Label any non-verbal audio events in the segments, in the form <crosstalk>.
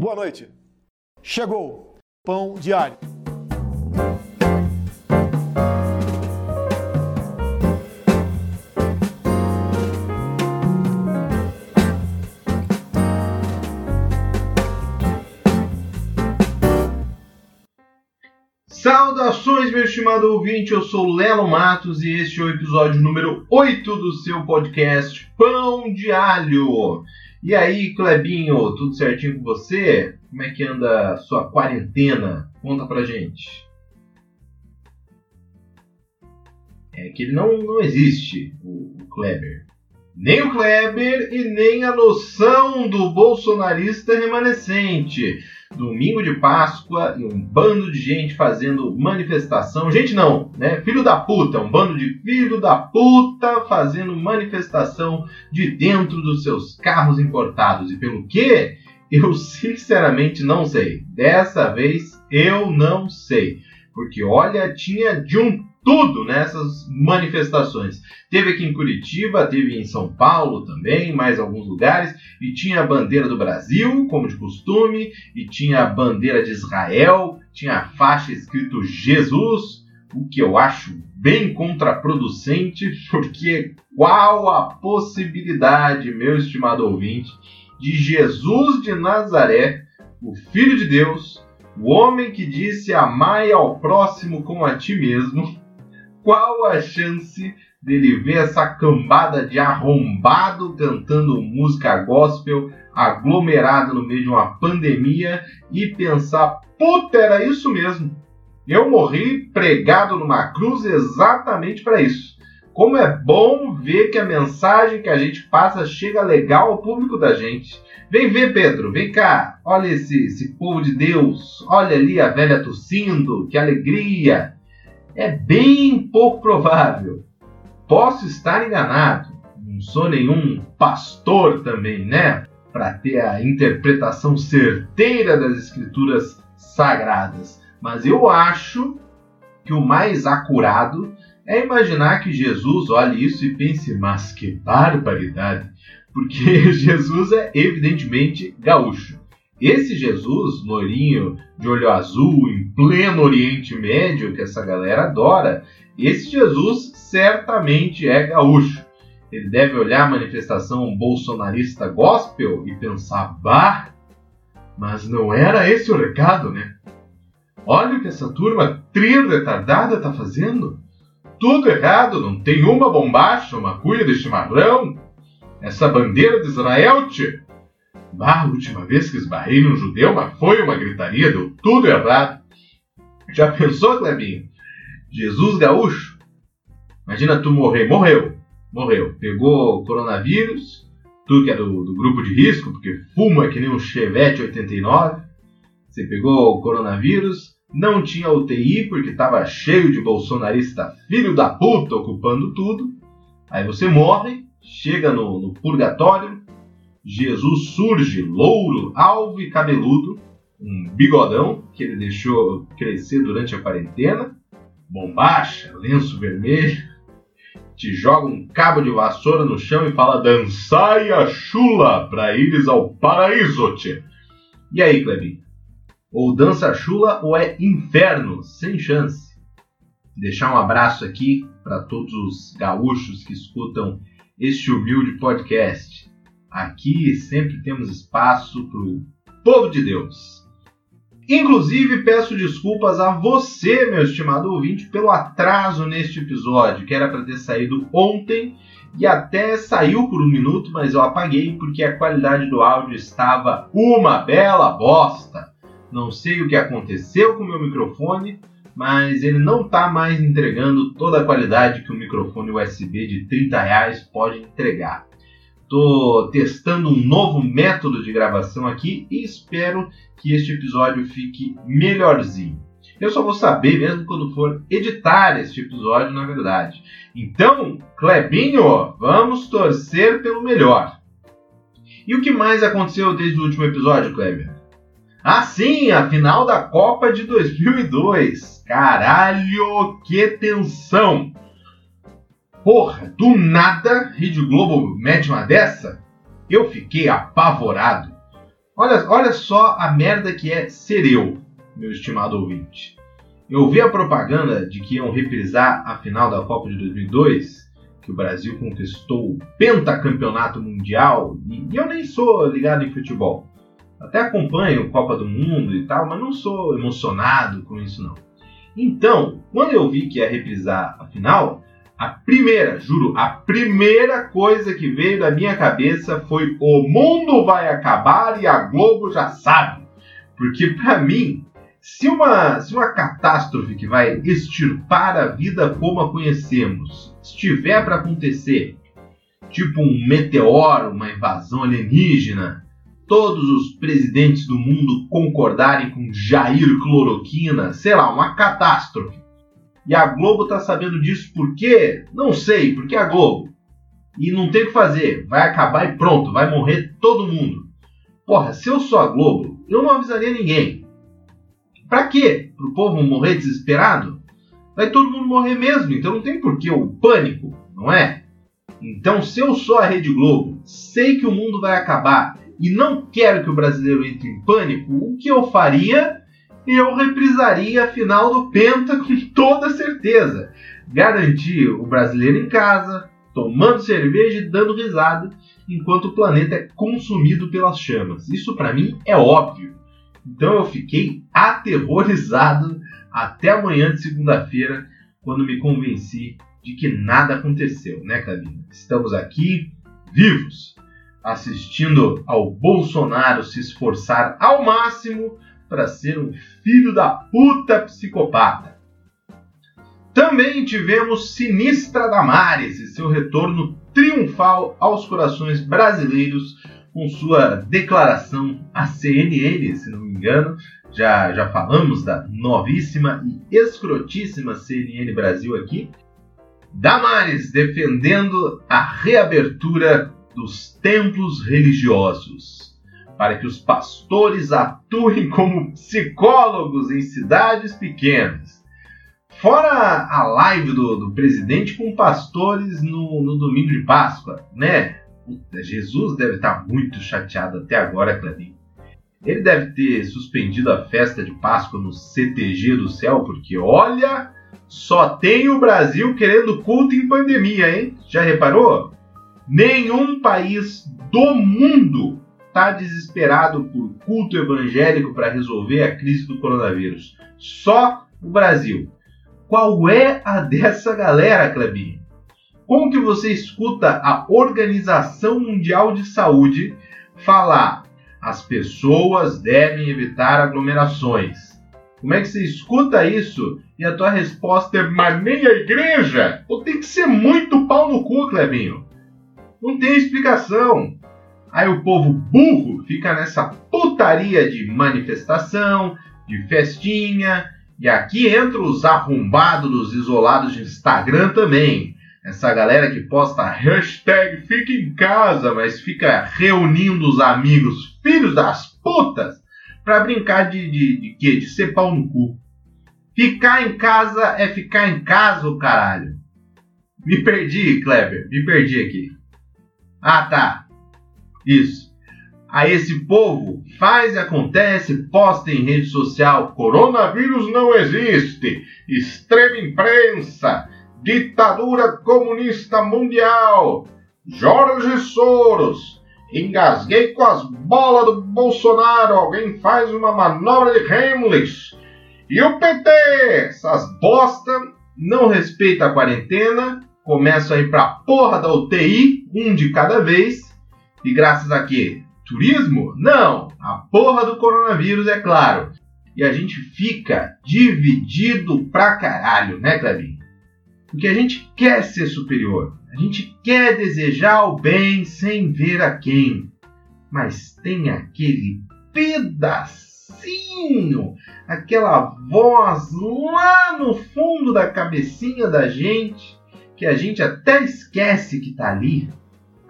Boa noite. Chegou Pão Diário. Saudações, meu estimado ouvinte, eu sou Lelo Matos e este é o episódio número 8 do seu podcast Pão de Alho. E aí, Clebinho, tudo certinho com você? Como é que anda a sua quarentena? Conta pra gente. É que ele não, não existe, o, o Kleber. Nem o Kleber e nem a noção do bolsonarista remanescente. Domingo de Páscoa e um bando de gente fazendo manifestação. Gente, não, né? Filho da puta, um bando de filho da puta fazendo manifestação de dentro dos seus carros importados. E pelo quê? Eu <laughs> sinceramente não sei. Dessa vez eu não sei. Porque olha, tinha de um tudo nessas manifestações. Teve aqui em Curitiba, teve em São Paulo também, mais alguns lugares, e tinha a bandeira do Brasil, como de costume, e tinha a bandeira de Israel, tinha a faixa escrito Jesus, o que eu acho bem contraproducente, porque qual a possibilidade, meu estimado ouvinte, de Jesus de Nazaré, o Filho de Deus, o homem que disse amai ao próximo como a ti mesmo, qual a chance dele ver essa cambada de arrombado cantando música gospel aglomerado no meio de uma pandemia e pensar, puta, era isso mesmo. Eu morri pregado numa cruz exatamente para isso. Como é bom ver que a mensagem que a gente passa chega legal ao público da gente. Vem ver, Pedro, vem cá. Olha esse, esse povo de Deus. Olha ali a velha tossindo, que alegria é bem pouco provável. Posso estar enganado, não sou nenhum pastor também, né? Para ter a interpretação certeira das escrituras sagradas. Mas eu acho que o mais acurado é imaginar que Jesus olhe isso e pense, mas que barbaridade! Porque <laughs> Jesus é evidentemente gaúcho. Esse Jesus, loirinho, de olho azul, em pleno Oriente Médio, que essa galera adora, esse Jesus certamente é gaúcho. Ele deve olhar a manifestação bolsonarista gospel e pensar, bah, mas não era esse o recado, né? Olha o que essa turma tri retardada tá fazendo. Tudo errado, não tem uma bombacha, uma cuia de chimarrão. Essa bandeira de Israel, tchê, Bah, a última vez que esbarrei num judeu, mas foi uma gritaria, deu tudo errado. Já pensou, Clebinho? Jesus gaúcho? Imagina tu morrer. Morreu. Morreu. Pegou coronavírus, tu que é do, do grupo de risco, porque fuma que nem um Chevette 89. Você pegou coronavírus, não tinha UTI porque estava cheio de bolsonarista filho da puta ocupando tudo. Aí você morre, chega no, no purgatório, Jesus surge louro, alvo e cabeludo, um bigodão que ele deixou crescer durante a quarentena, bombacha, lenço vermelho, te joga um cabo de vassoura no chão e fala dançai a chula para ires ao paraíso, tchê. E aí, Clebinho? Ou dança a chula ou é inferno, sem chance. Deixar um abraço aqui para todos os gaúchos que escutam este humilde podcast. Aqui sempre temos espaço para o povo de Deus. Inclusive, peço desculpas a você, meu estimado ouvinte, pelo atraso neste episódio, que era para ter saído ontem e até saiu por um minuto, mas eu apaguei porque a qualidade do áudio estava uma bela bosta. Não sei o que aconteceu com o meu microfone, mas ele não está mais entregando toda a qualidade que um microfone USB de 30 reais pode entregar. Estou testando um novo método de gravação aqui e espero que este episódio fique melhorzinho. Eu só vou saber mesmo quando for editar este episódio, na verdade. Então, Clebinho, vamos torcer pelo melhor. E o que mais aconteceu desde o último episódio, Kleber? Ah, sim, a final da Copa de 2002. Caralho, que tensão! Porra, do nada, Rede Globo mete uma dessa? Eu fiquei apavorado. Olha, olha só a merda que é ser eu, meu estimado ouvinte. Eu vi a propaganda de que iam reprisar a final da Copa de 2002, que o Brasil conquistou o pentacampeonato mundial, e, eu nem sou ligado em futebol. Até acompanho Copa do Mundo e tal, mas não sou emocionado com isso não. Então, quando eu vi que ia reprisar a final, a primeira, juro, a primeira coisa que veio da minha cabeça foi o mundo vai acabar e a Globo já sabe. Porque para mim, se uma, se uma catástrofe que vai extirpar a vida como a conhecemos estiver para acontecer, tipo um meteoro, uma invasão alienígena, todos os presidentes do mundo concordarem com Jair Cloroquina, sei lá, uma catástrofe. E a Globo tá sabendo disso por quê? Não sei, porque a Globo. E não tem o que fazer, vai acabar e pronto, vai morrer todo mundo. Porra, se eu sou a Globo, eu não avisaria ninguém. Pra quê? Pro povo morrer desesperado? Vai todo mundo morrer mesmo, então não tem porquê o pânico, não é? Então, se eu sou a Rede Globo, sei que o mundo vai acabar e não quero que o brasileiro entre em pânico, o que eu faria? Eu reprisaria a final do Penta com toda certeza. Garantir o brasileiro em casa, tomando cerveja e dando risada, enquanto o planeta é consumido pelas chamas. Isso para mim é óbvio. Então eu fiquei aterrorizado até amanhã de segunda-feira, quando me convenci de que nada aconteceu, né, Cabina? Estamos aqui vivos, assistindo ao Bolsonaro se esforçar ao máximo para ser um filho da puta psicopata. Também tivemos Sinistra Damares e seu retorno triunfal aos corações brasileiros com sua declaração à CNN, se não me engano. Já, já falamos da novíssima e escrotíssima CNN Brasil aqui. Damares defendendo a reabertura dos templos religiosos, para que os pastores atuem como psicólogos em cidades pequenas. Fora a live do, do presidente com pastores no, no domingo de Páscoa, né? Puta, Jesus deve estar muito chateado até agora, Clarinho. Ele deve ter suspendido a festa de Páscoa no CTG do céu, porque olha, só tem o Brasil querendo culto em pandemia, hein? Já reparou? Nenhum país do mundo está desesperado por culto evangélico para resolver a crise do coronavírus. Só o Brasil. Qual é a dessa galera, Clebinho? Como que você escuta a Organização Mundial de Saúde falar as pessoas devem evitar aglomerações? Como é que você escuta isso e a tua resposta é mas nem a igreja? Ou tem que ser muito pau no cu, Clebinho? Não tem explicação. Aí o povo burro fica nessa putaria de manifestação, de festinha, e aqui entra os arrombados dos isolados de Instagram também essa galera que posta hashtag fica em casa, mas fica reunindo os amigos, filhos das putas, para brincar de, de, de quê? De ser pau no cu. Ficar em casa é ficar em casa, o caralho. Me perdi, Kleber, me perdi aqui. Ah, tá. Isso. A esse povo faz e acontece, posta em rede social: coronavírus não existe, extrema imprensa, Ditadura comunista mundial. Jorge Soros. Engasguei com as bolas do Bolsonaro. Alguém faz uma manobra de Heimlich. E o PT? Essas bosta não respeita a quarentena. Começam a ir pra porra da UTI, um de cada vez. E graças a quê? Turismo? Não! A porra do coronavírus, é claro. E a gente fica dividido pra caralho, né, Clebinho? Porque a gente quer ser superior, a gente quer desejar o bem sem ver a quem. Mas tem aquele pedacinho, aquela voz lá no fundo da cabecinha da gente, que a gente até esquece que tá ali.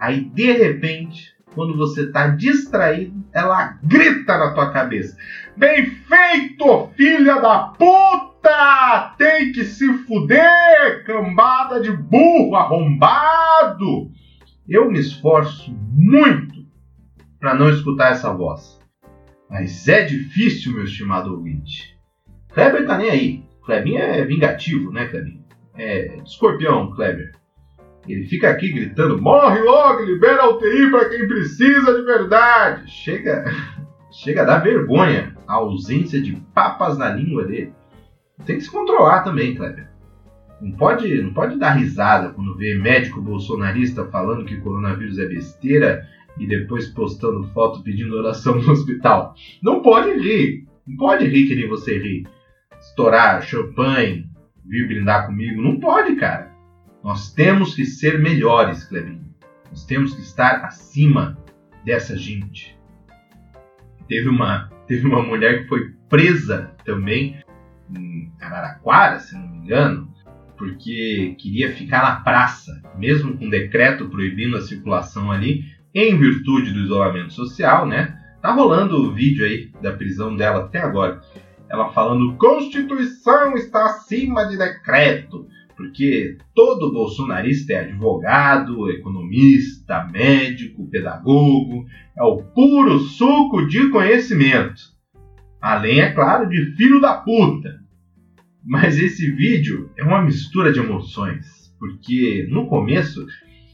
Aí de repente, quando você tá distraído, ela grita na tua cabeça: Bem feito, filha da puta! Tem que se fuder, cambada de burro arrombado! Eu me esforço muito para não escutar essa voz. Mas é difícil, meu estimado ouvinte. Kleber tá nem aí. Klebinho é vingativo, né, Klebinho? É escorpião, Kleber. Ele fica aqui gritando: morre logo, libera a UTI para quem precisa de verdade. Chega, <laughs> chega a dar vergonha a ausência de papas na língua dele. Tem que se controlar também, Kleber. Não pode, não pode dar risada quando vê médico bolsonarista falando que coronavírus é besteira e depois postando foto pedindo oração no hospital. Não pode rir. Não pode rir que nem você ri. Estourar champanhe, vir brindar comigo. Não pode, cara. Nós temos que ser melhores, Clebinho. Nós temos que estar acima dessa gente. Teve uma, teve uma mulher que foi presa também em Araraquara, se não me engano, porque queria ficar na praça, mesmo com decreto proibindo a circulação ali, em virtude do isolamento social, né? Tá rolando o vídeo aí da prisão dela até agora. Ela falando: Constituição está acima de decreto. Porque todo bolsonarista é advogado, economista, médico, pedagogo, é o puro suco de conhecimento. Além, é claro, de filho da puta. Mas esse vídeo é uma mistura de emoções, porque no começo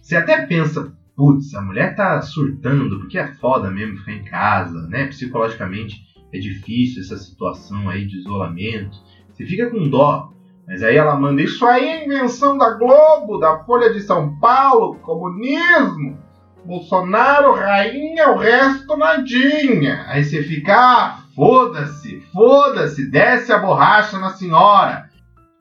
você até pensa, putz, a mulher tá surtando, porque é foda mesmo ficar em casa, né? Psicologicamente é difícil essa situação aí de isolamento. Você fica com dó. Mas aí ela manda, isso aí é invenção da Globo, da Folha de São Paulo, comunismo. Bolsonaro, rainha, o resto nadinha. Aí você fica, ah, foda-se, foda-se, desce a borracha na senhora.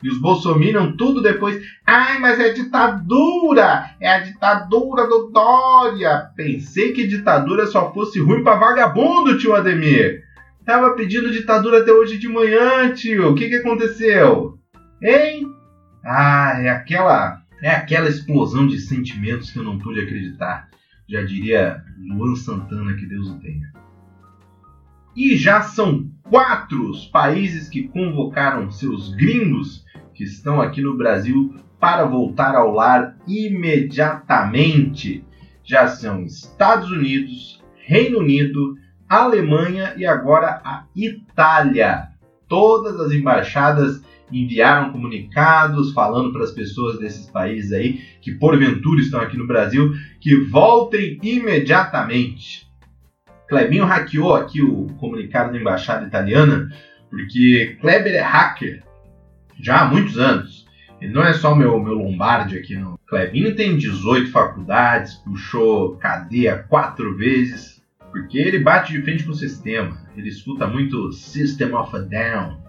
E os bolsominion tudo depois. Ai, mas é ditadura! É a ditadura do Dória! Pensei que ditadura só fosse ruim pra vagabundo, tio Ademir! Tava pedindo ditadura até hoje de manhã, tio! O que que aconteceu? Hein? Ah, é aquela. É aquela explosão de sentimentos que eu não pude acreditar. Já diria Luan Santana, que Deus o tenha. E já são quatro os países que convocaram seus gringos que estão aqui no Brasil para voltar ao lar imediatamente. Já são Estados Unidos, Reino Unido, Alemanha e agora a Itália. Todas as embaixadas enviaram comunicados falando para as pessoas desses países aí que porventura estão aqui no Brasil que voltem imediatamente. Clebinho hackeou aqui o comunicado da embaixada italiana porque Kleber é hacker já há muitos anos. Ele não é só meu, meu Lombardi aqui, não. Clebinho tem 18 faculdades, puxou cadeia quatro vezes, porque ele bate de frente com o sistema. Ele escuta muito System of a Down.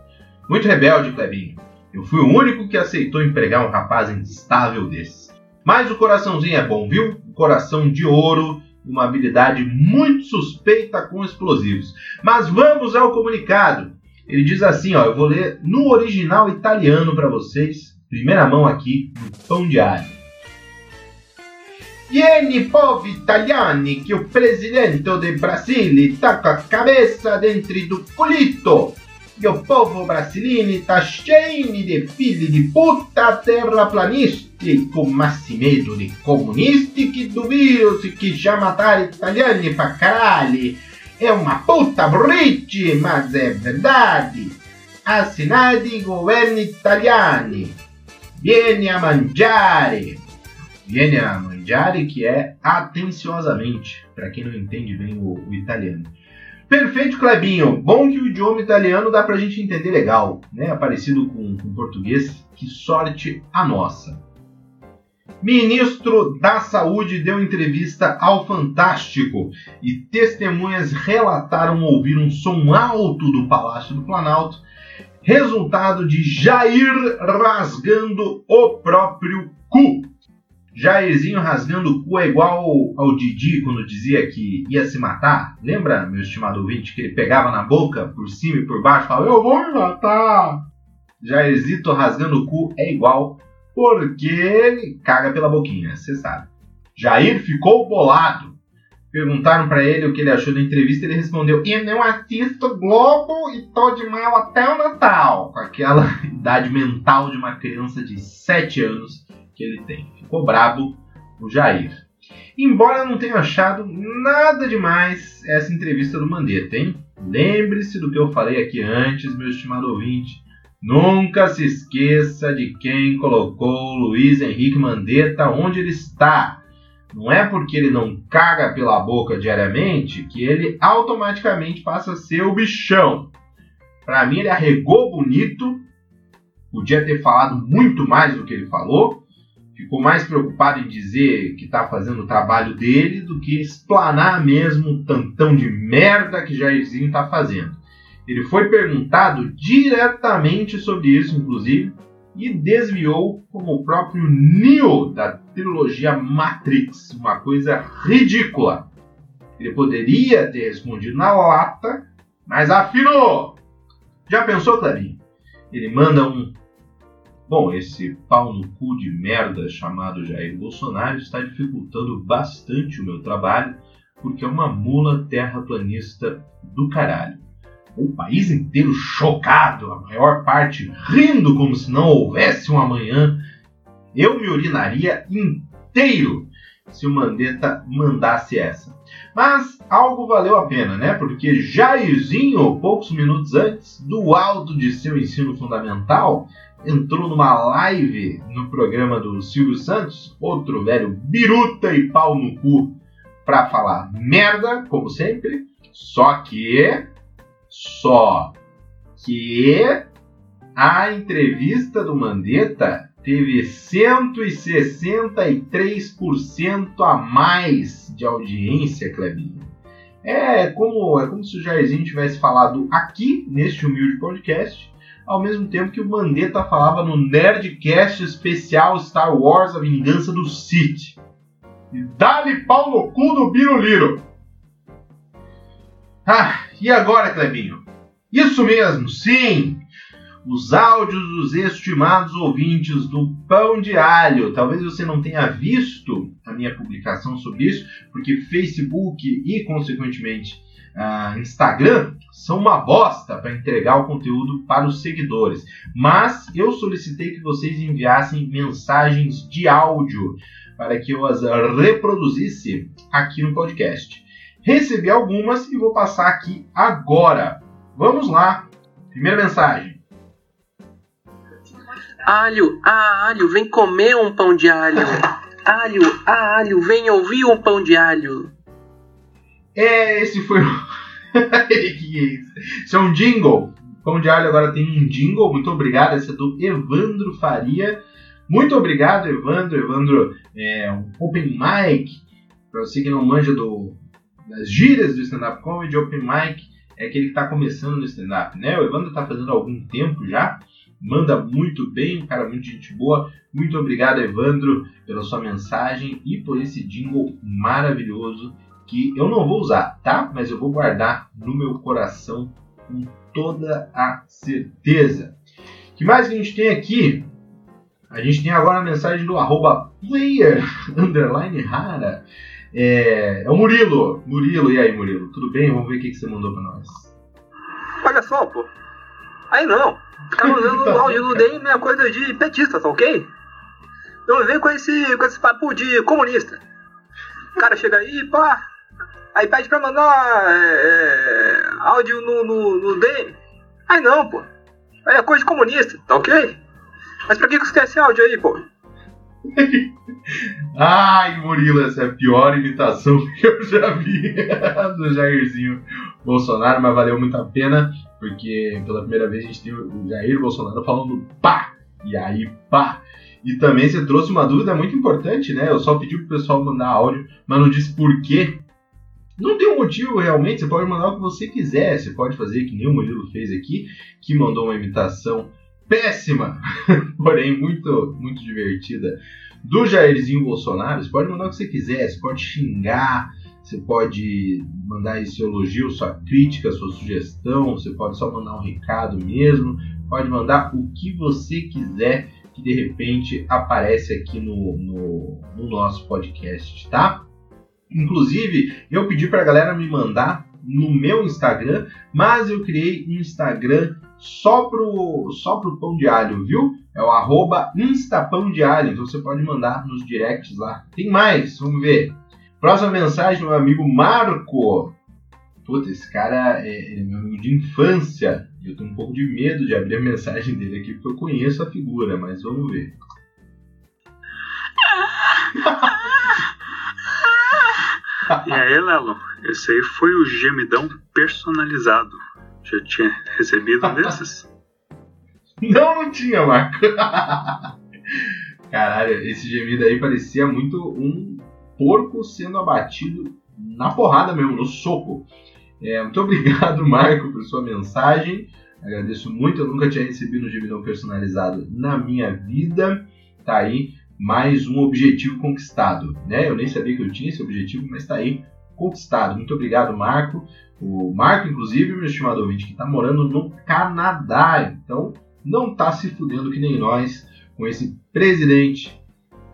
Muito rebelde, Clebinho. Eu fui o único que aceitou empregar um rapaz instável desses. Mas o coraçãozinho é bom, viu? O coração de ouro, uma habilidade muito suspeita com explosivos. Mas vamos ao comunicado. Ele diz assim, ó, eu vou ler no original italiano para vocês, primeira mão aqui, no pão diário. Vieni, povo italiani, que o presidente do Brasile tá com a cabeça dentro do culito. E o povo brasileiro tá cheio de filhos de puta terraplanisti, com medo de comunisti que duvido que já mataram italiani pra caralho é uma puta burrice, mas é verdade. Assinati governo italiani. Vieni a mangiare. Vieni a mangiare, que é atenciosamente, para quem não entende bem o, o, italiano. Perfeito, Clebinho. Bom que o idioma italiano dá pra gente entender legal, né? Parecido com, com português. Que sorte a nossa. Ministro da Saúde deu entrevista ao Fantástico e testemunhas relataram ouvir um som alto do Palácio do Planalto, resultado de Jair rasgando o próprio cu. Jairzinho rasgando o cu é igual ao Didi quando dizia que ia se matar. Lembra, meu estimado ouvinte, que ele pegava na boca, por cima e por baixo, e falava: Eu vou me matar. Jairzito rasgando o cu é igual porque ele caga pela boquinha, você sabe. Jair ficou bolado. Perguntaram para ele o que ele achou da entrevista, ele respondeu: Eu não assisto Globo e tô de mal até o Natal. Com aquela <laughs> idade mental de uma criança de 7 anos que ele tem. Ficou brabo o Jair. Embora não tenha achado nada demais essa entrevista do Mandetta, hein? Lembre-se do que eu falei aqui antes, meu estimado ouvinte. Nunca se esqueça de quem colocou Luiz Henrique Mandetta onde ele está. Não é porque ele não caga pela boca diariamente que ele automaticamente passa a ser o bichão. Para mim, ele arregou bonito, podia ter falado muito mais do que ele falou, ficou mais preocupado em dizer que está fazendo o trabalho dele do que explanar mesmo o tantão de merda que Jairzinho está fazendo. Ele foi perguntado diretamente sobre isso, inclusive, e desviou como o próprio Neo da trilogia Matrix, uma coisa ridícula. Ele poderia ter respondido na lata, mas afinou. Já pensou, Clarinho? Ele manda um. Bom, esse pau no cu de merda chamado Jair Bolsonaro está dificultando bastante o meu trabalho, porque é uma mula terraplanista do caralho o país inteiro chocado, a maior parte rindo como se não houvesse um amanhã. Eu me urinaria inteiro se o Mandetta mandasse essa. Mas algo valeu a pena, né? Porque Jairzinho, poucos minutos antes, do alto de seu ensino fundamental, entrou numa live no programa do Silvio Santos, outro velho biruta e pau no cu, para falar merda, como sempre. Só que só que a entrevista do Mandetta teve 163% a mais de audiência, Clebinho. É como, é como se o Jairzinho tivesse falado aqui, neste humilde podcast, ao mesmo tempo que o Mandetta falava no Nerdcast especial Star Wars A Vingança do Sith. Dá-lhe pau no cu do Biruliro! Ah, e agora, Clebinho? Isso mesmo, sim! Os áudios dos estimados ouvintes do Pão de Alho. Talvez você não tenha visto a minha publicação sobre isso, porque Facebook e, consequentemente, uh, Instagram são uma bosta para entregar o conteúdo para os seguidores. Mas eu solicitei que vocês enviassem mensagens de áudio para que eu as reproduzisse aqui no podcast. Recebi algumas e vou passar aqui agora. Vamos lá. Primeira mensagem. Alho, ah, alho, vem comer um pão de alho. Alho, ah, alho, vem ouvir um pão de alho. É, esse foi o. <laughs> Isso é um jingle. De alho agora tem um jingle. Muito obrigado. Esse é do Evandro Faria. Muito obrigado, Evandro. Evandro é um open mic. Para você que não manja do, das gírias do stand-up comedy, open mic é aquele que está começando no stand-up, né? O Evandro está fazendo há algum tempo já, manda muito bem, um cara muito gente boa. Muito obrigado, Evandro, pela sua mensagem e por esse jingle maravilhoso que eu não vou usar, tá? Mas eu vou guardar no meu coração com toda a certeza. O que mais que a gente tem aqui? A gente tem agora a mensagem do arroba player <laughs> underline rara. É, é o Murilo. Murilo, e aí, Murilo? Tudo bem? Vamos ver o que, que você mandou pra nós. Olha só, pô. Aí não. <laughs> Ficar mandando o áudio do DEM é coisa de petista, tá ok? Não vem com esse, com esse papo de comunista. O cara chega aí, pá. Aí pede pra mandar é, é, áudio no, no, no DM. Aí não, pô. Aí é coisa de comunista, tá ok? Mas pra que você quer esse áudio aí, pô? <laughs> Ai, Murilo, essa é a pior imitação <laughs> que eu já vi <laughs> do Jairzinho Bolsonaro, mas valeu muito a pena, porque pela primeira vez a gente tem o Jair Bolsonaro falando pá, e aí pá. E também você trouxe uma dúvida muito importante, né? Eu só pedi pro pessoal mandar áudio, mas não disse por quê. Não tem um motivo realmente, você pode mandar o que você quiser, você pode fazer que nem o Murilo fez aqui, que mandou uma imitação péssima, <laughs> porém muito, muito divertida, do Jairzinho Bolsonaro. Você pode mandar o que você quiser, você pode xingar, você pode mandar seu elogio, sua crítica, sua sugestão, você pode só mandar um recado mesmo, pode mandar o que você quiser que de repente aparece aqui no, no, no nosso podcast, tá? Inclusive, eu pedi para a galera me mandar no meu Instagram, mas eu criei um Instagram só pro, só pro pão de alho, viu? É o arroba instapão de alho, então você pode mandar nos directs lá. Tem mais, vamos ver. Próxima mensagem do meu amigo Marco. Puta, esse cara é, é meu amigo de infância. Eu tenho um pouco de medo de abrir a mensagem dele aqui, porque eu conheço a figura, mas vamos ver. <laughs> E aí, Lelo, esse aí foi o gemidão personalizado. Já tinha recebido um <laughs> desses? Não, não tinha, Marco. Caralho, esse gemido aí parecia muito um porco sendo abatido na porrada mesmo, no soco. É, muito <laughs> obrigado, Marco, por sua mensagem. Agradeço muito, eu nunca tinha recebido um gemidão personalizado na minha vida. Tá aí mais um objetivo conquistado, né? Eu nem sabia que eu tinha esse objetivo, mas tá aí conquistado. Muito obrigado, Marco. O Marco, inclusive, meu estimado ouvinte, que está morando no Canadá. Então, não tá se fudendo que nem nós com esse presidente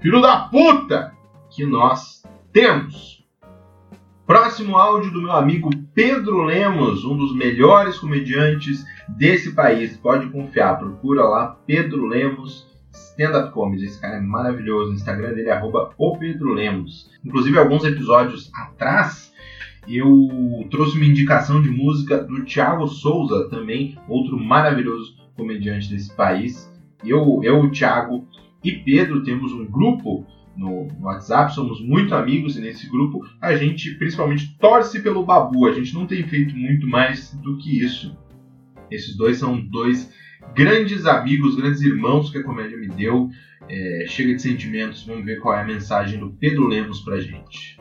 filho da puta que nós temos. Próximo áudio do meu amigo Pedro Lemos, um dos melhores comediantes desse país. Pode confiar, procura lá Pedro Lemos stand-up comedy. Esse cara é maravilhoso. O Instagram dele é o Pedro Lemos. Inclusive, alguns episódios atrás, eu trouxe uma indicação de música do Thiago Souza, também outro maravilhoso comediante desse país. Eu, eu o Thiago e Pedro temos um grupo no, no, WhatsApp, somos muito amigos e nesse grupo a gente principalmente torce pelo Babu. A gente não tem feito muito mais do que isso. Esses dois são dois grandes amigos, grandes irmãos que a comédia me deu. É, chega de sentimentos, vamos ver qual é a mensagem do Pedro Lemos pra gente.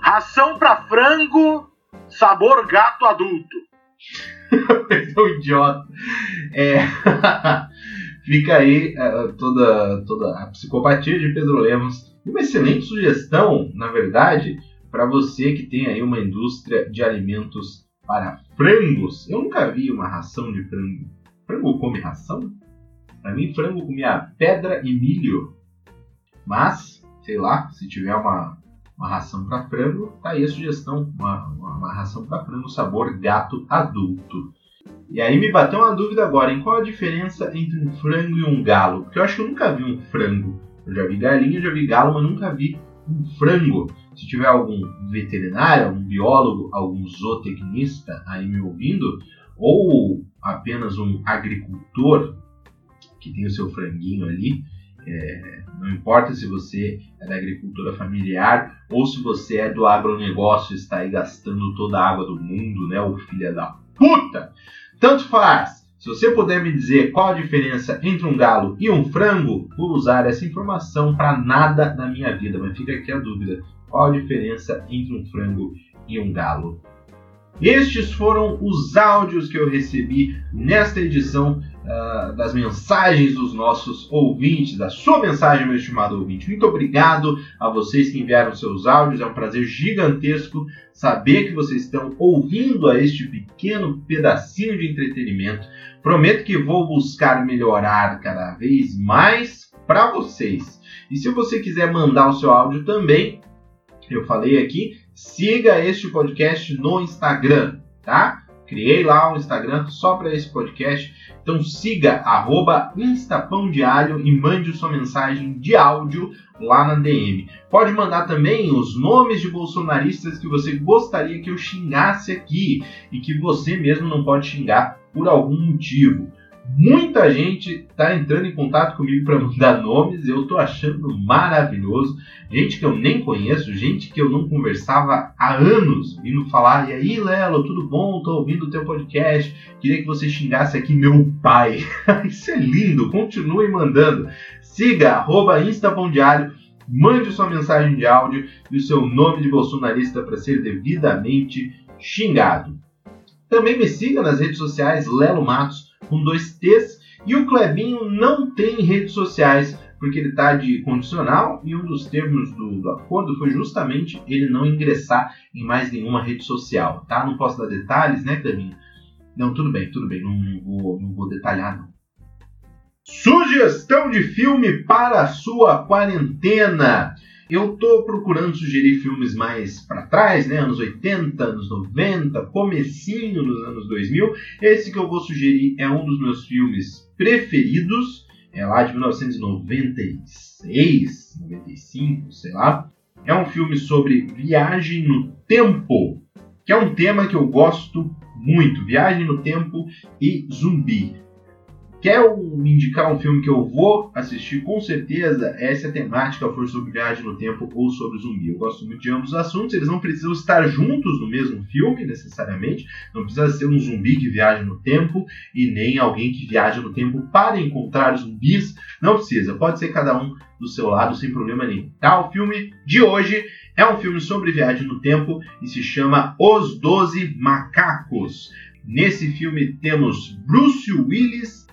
Ração para frango, sabor gato adulto. <laughs> é um idiota. É... <laughs> Fica aí uh, toda, toda a psicopatia de Pedro Lemos. Uma excelente sugestão, na verdade, para você que tem aí uma indústria de alimentos para frangos. Eu nunca vi uma ração de frango. Frango come ração? Para mim, frango comia pedra e milho. Mas, sei lá, se tiver uma, uma ração para frango, tá aí a sugestão, uma, uma, uma ração para frango sabor gato adulto. E aí me bateu uma dúvida agora, em qual a diferença entre um frango e um galo? Porque eu acho que eu nunca vi um frango. Eu já vi galinha, já vi galo, mas nunca vi um frango. Se tiver algum veterinário, algum biólogo, algum zootecnista aí me ouvindo, ou apenas um agricultor que tem o seu franguinho ali, é, não importa se você é da agricultura familiar ou se você é do agronegócio e está aí gastando toda a água do mundo, né, o filho da puta. Tanto faz. Se você puder me dizer qual a diferença entre um galo e um frango, vou usar essa informação para nada na minha vida. Mas fica aqui a dúvida: qual a diferença entre um frango e um galo? Estes foram os áudios que eu recebi nesta edição uh, das mensagens dos nossos ouvintes, da sua mensagem, meu estimado ouvinte. Muito obrigado a vocês que enviaram seus áudios, é um prazer gigantesco saber que vocês estão ouvindo a este pequeno pedacinho de entretenimento. Prometo que vou buscar melhorar cada vez mais para vocês. E se você quiser mandar o seu áudio também, eu falei aqui, siga este podcast no Instagram, tá? Criei lá um Instagram só para esse podcast. Então siga arroba Instapão e mande sua mensagem de áudio lá na DM. Pode mandar também os nomes de bolsonaristas que você gostaria que eu xingasse aqui e que você mesmo não pode xingar por algum motivo. Muita gente está entrando em contato comigo para mandar nomes, eu estou achando maravilhoso. Gente que eu nem conheço, gente que eu não conversava há anos, vindo falar: e aí, Lelo, tudo bom? Estou ouvindo o teu podcast, queria que você xingasse aqui meu pai. <laughs> Isso é lindo, continue mandando. Siga, arroba mande sua mensagem de áudio e o seu nome de bolsonarista para ser devidamente xingado. Também me siga nas redes sociais Lelo Matos com dois T's. E o Clebinho não tem redes sociais, porque ele está de condicional e um dos termos do, do, acordo foi justamente ele não ingressar em mais nenhuma rede social, tá? Não posso dar detalhes, né, Clebinho? Não, tudo bem, tudo bem, não, vou, não vou detalhar, não. Sugestão de filme para a sua quarentena. Eu tô procurando sugerir filmes mais para trás, né? Anos 80, anos 90, comecinho dos anos 2000. Esse que eu vou sugerir é um dos meus filmes preferidos, é lá de 1996, 95, sei lá. É um filme sobre viagem no tempo, que é um tema que eu gosto muito. Viagem no tempo e zumbi quer me indicar um filme que eu vou assistir, com certeza, essa é a temática for sobre viagem no tempo ou sobre zumbi. Eu gosto muito de ambos os assuntos, eles não precisam estar juntos no mesmo filme, necessariamente. Não precisa ser um zumbi que viaja no tempo e nem alguém que viaja no tempo para encontrar zumbis. Não precisa, pode ser cada um do seu lado sem problema nenhum. Tá? O filme de hoje é um filme sobre viagem no tempo e se chama Os Doze Macacos. Nesse filme temos Bruce Willis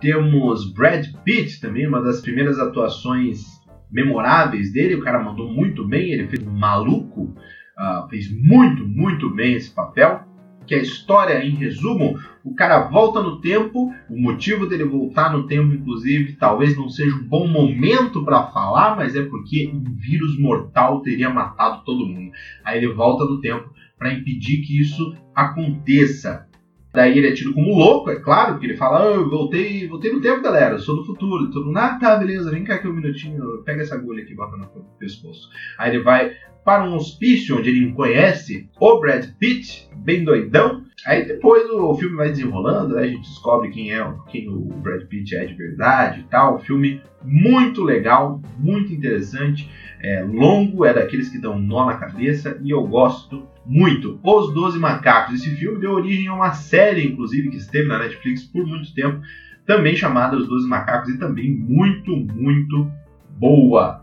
temos Brad Pitt também, uma das primeiras atuações memoráveis dele. O cara mandou muito bem, ele fez um maluco, uh, fez muito, muito bem esse papel. Que a história, em resumo, o cara volta no tempo. O motivo dele voltar no tempo, inclusive, talvez não seja um bom momento para falar, mas é porque um vírus mortal teria matado todo mundo. Aí ele volta no tempo para impedir que isso aconteça. Daí ele é tido como louco, é claro, porque ele fala, oh, eu voltei, voltei no tempo, galera, eu sou do futuro. E mundo, ah, tá, beleza, vem cá aqui um minutinho, pega essa agulha aqui e bota no pescoço. Aí ele vai para um hospício onde ele conhece o Brad Pitt, bem doidão. Aí depois o filme vai desenrolando, né? a gente descobre quem é quem o Brad Pitt é de verdade e tal. Filme muito legal, muito interessante, é longo, é daqueles que dão nó na cabeça e eu gosto muito. Os Doze Macacos. Esse filme deu origem a uma série, inclusive, que esteve na Netflix por muito tempo, também chamada Os Doze Macacos e também muito, muito boa.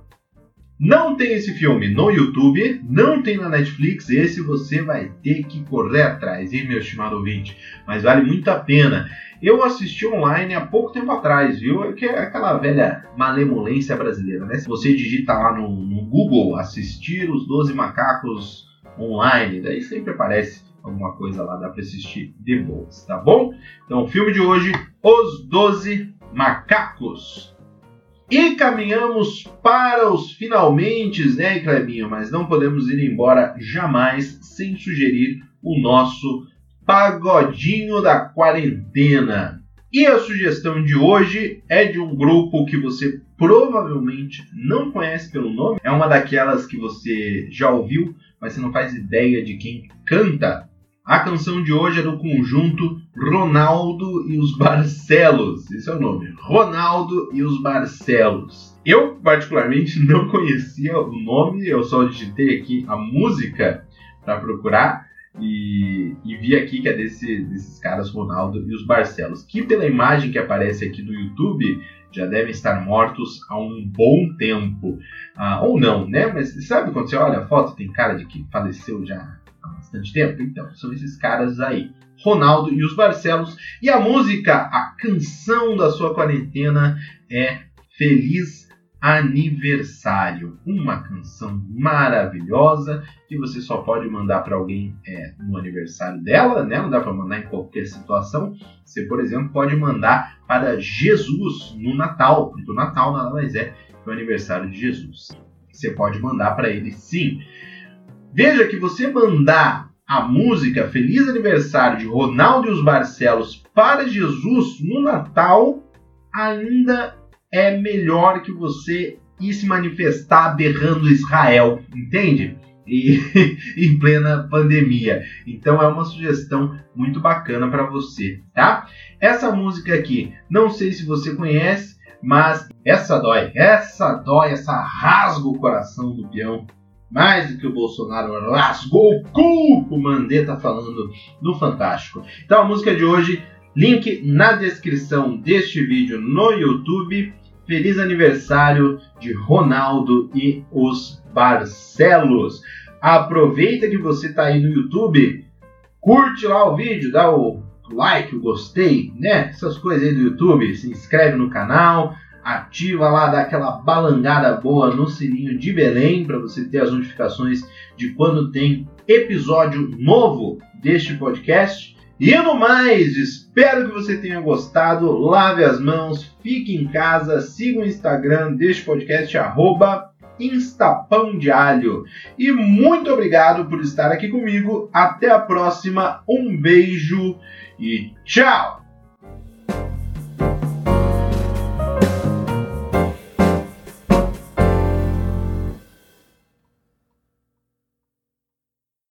Não tem esse filme no YouTube, não tem na Netflix, esse você vai ter que correr atrás, hein, meu estimado ouvinte? Mas vale muito a pena. Eu assisti online há pouco tempo atrás, viu? É que é aquela velha malemolência brasileira, né? Se você digita lá no, no Google assistir os 12 macacos online, daí sempre aparece alguma coisa lá, dá para assistir de boas, tá bom? Então, o filme de hoje, Os Doze Macacos. E caminhamos para os finalmente, né, Clebinho? Mas não podemos ir embora jamais sem sugerir o nosso pagodinho da quarentena. E a sugestão de hoje é de um grupo que você provavelmente não conhece pelo nome. É uma daquelas que você já ouviu, mas você não faz ideia de quem canta. A canção de hoje é do conjunto Ronaldo e os Barcelos. Esse é o nome. Ronaldo e os Barcelos. Eu, particularmente, não conhecia o nome, eu só digitei aqui a música para procurar e, e, vi aqui que é desse, desses caras, Ronaldo e os Barcelos, que pela imagem que aparece aqui no YouTube já devem estar mortos há um bom tempo. Ah, ou não, né? Mas sabe quando você olha a foto, tem cara de que faleceu já bastante tempo? Então, são esses caras aí. Ronaldo e os Barcelos. E a música, a canção da sua quarentena é Feliz Aniversário, uma canção maravilhosa que você só pode mandar para alguém é, no aniversário dela, né? Não dá para mandar em qualquer situação. Você, por exemplo, pode mandar para Jesus no Natal, porque o Natal nada mais é que o aniversário de Jesus. Você pode mandar para ele sim. Veja que você mandar a música Feliz Aniversário de Ronaldo e os Barcelos para Jesus no Natal ainda é melhor que você ir se manifestar berrando Israel, entende? E <laughs> em plena pandemia. Então é uma sugestão muito bacana para você, tá? Essa música aqui, não sei se você conhece, mas essa dói, essa dói, essa rasga o coração do peão. Mais do que o Bolsonaro rasgou o cu, o Mandetta falando no Fantástico. Então a música de hoje Link na descrição deste vídeo no YouTube. Feliz aniversário de Ronaldo e os Barcelos. Aproveita que você está aí no YouTube, curte lá o vídeo, dá o like, o gostei, né? Essas coisas aí do YouTube, se inscreve no canal, ativa lá, dá aquela balangada boa no sininho de Belém para você ter as notificações de quando tem episódio novo deste podcast. E no mais, espero que você tenha gostado. Lave as mãos, fique em casa, siga o Instagram deste podcast, arroba Instapão de Alho. E muito obrigado por estar aqui comigo. Até a próxima. Um beijo e tchau!